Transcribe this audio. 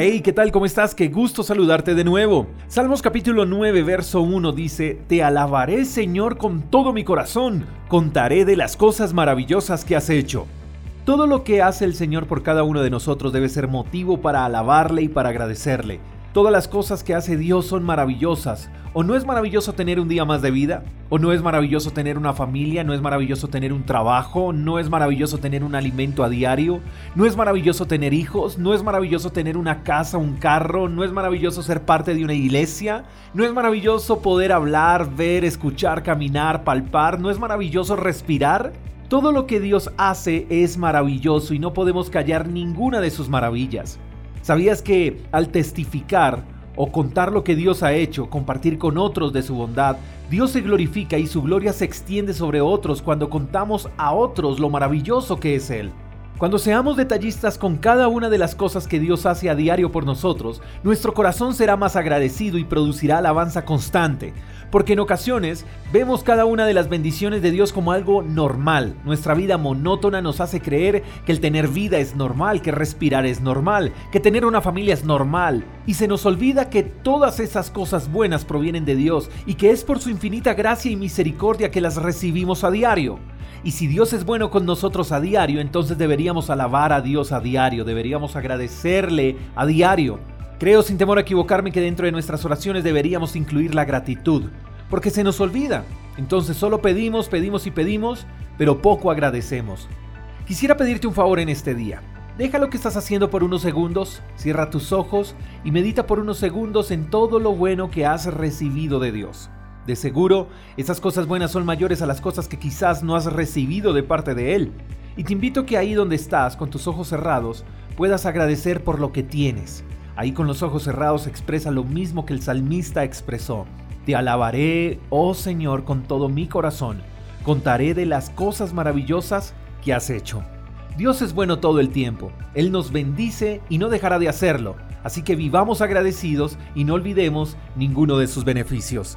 Hey, ¿qué tal? ¿Cómo estás? Qué gusto saludarte de nuevo. Salmos capítulo 9, verso 1 dice, Te alabaré Señor con todo mi corazón, contaré de las cosas maravillosas que has hecho. Todo lo que hace el Señor por cada uno de nosotros debe ser motivo para alabarle y para agradecerle. Todas las cosas que hace Dios son maravillosas. ¿O no es maravilloso tener un día más de vida? ¿O no es maravilloso tener una familia? ¿No es maravilloso tener un trabajo? ¿No es maravilloso tener un alimento a diario? ¿No es maravilloso tener hijos? ¿No es maravilloso tener una casa, un carro? ¿No es maravilloso ser parte de una iglesia? ¿No es maravilloso poder hablar, ver, escuchar, caminar, palpar? ¿No es maravilloso respirar? Todo lo que Dios hace es maravilloso y no podemos callar ninguna de sus maravillas. ¿Sabías que al testificar o contar lo que Dios ha hecho, compartir con otros de su bondad, Dios se glorifica y su gloria se extiende sobre otros cuando contamos a otros lo maravilloso que es Él? Cuando seamos detallistas con cada una de las cosas que Dios hace a diario por nosotros, nuestro corazón será más agradecido y producirá alabanza constante, porque en ocasiones vemos cada una de las bendiciones de Dios como algo normal. Nuestra vida monótona nos hace creer que el tener vida es normal, que respirar es normal, que tener una familia es normal, y se nos olvida que todas esas cosas buenas provienen de Dios y que es por su infinita gracia y misericordia que las recibimos a diario. Y si Dios es bueno con nosotros a diario, entonces deberíamos alabar a Dios a diario, deberíamos agradecerle a diario. Creo sin temor a equivocarme que dentro de nuestras oraciones deberíamos incluir la gratitud, porque se nos olvida. Entonces solo pedimos, pedimos y pedimos, pero poco agradecemos. Quisiera pedirte un favor en este día. Deja lo que estás haciendo por unos segundos, cierra tus ojos y medita por unos segundos en todo lo bueno que has recibido de Dios. De seguro, esas cosas buenas son mayores a las cosas que quizás no has recibido de parte de Él. Y te invito que ahí donde estás, con tus ojos cerrados, puedas agradecer por lo que tienes. Ahí con los ojos cerrados expresa lo mismo que el salmista expresó. Te alabaré, oh Señor, con todo mi corazón. Contaré de las cosas maravillosas que has hecho. Dios es bueno todo el tiempo. Él nos bendice y no dejará de hacerlo. Así que vivamos agradecidos y no olvidemos ninguno de sus beneficios.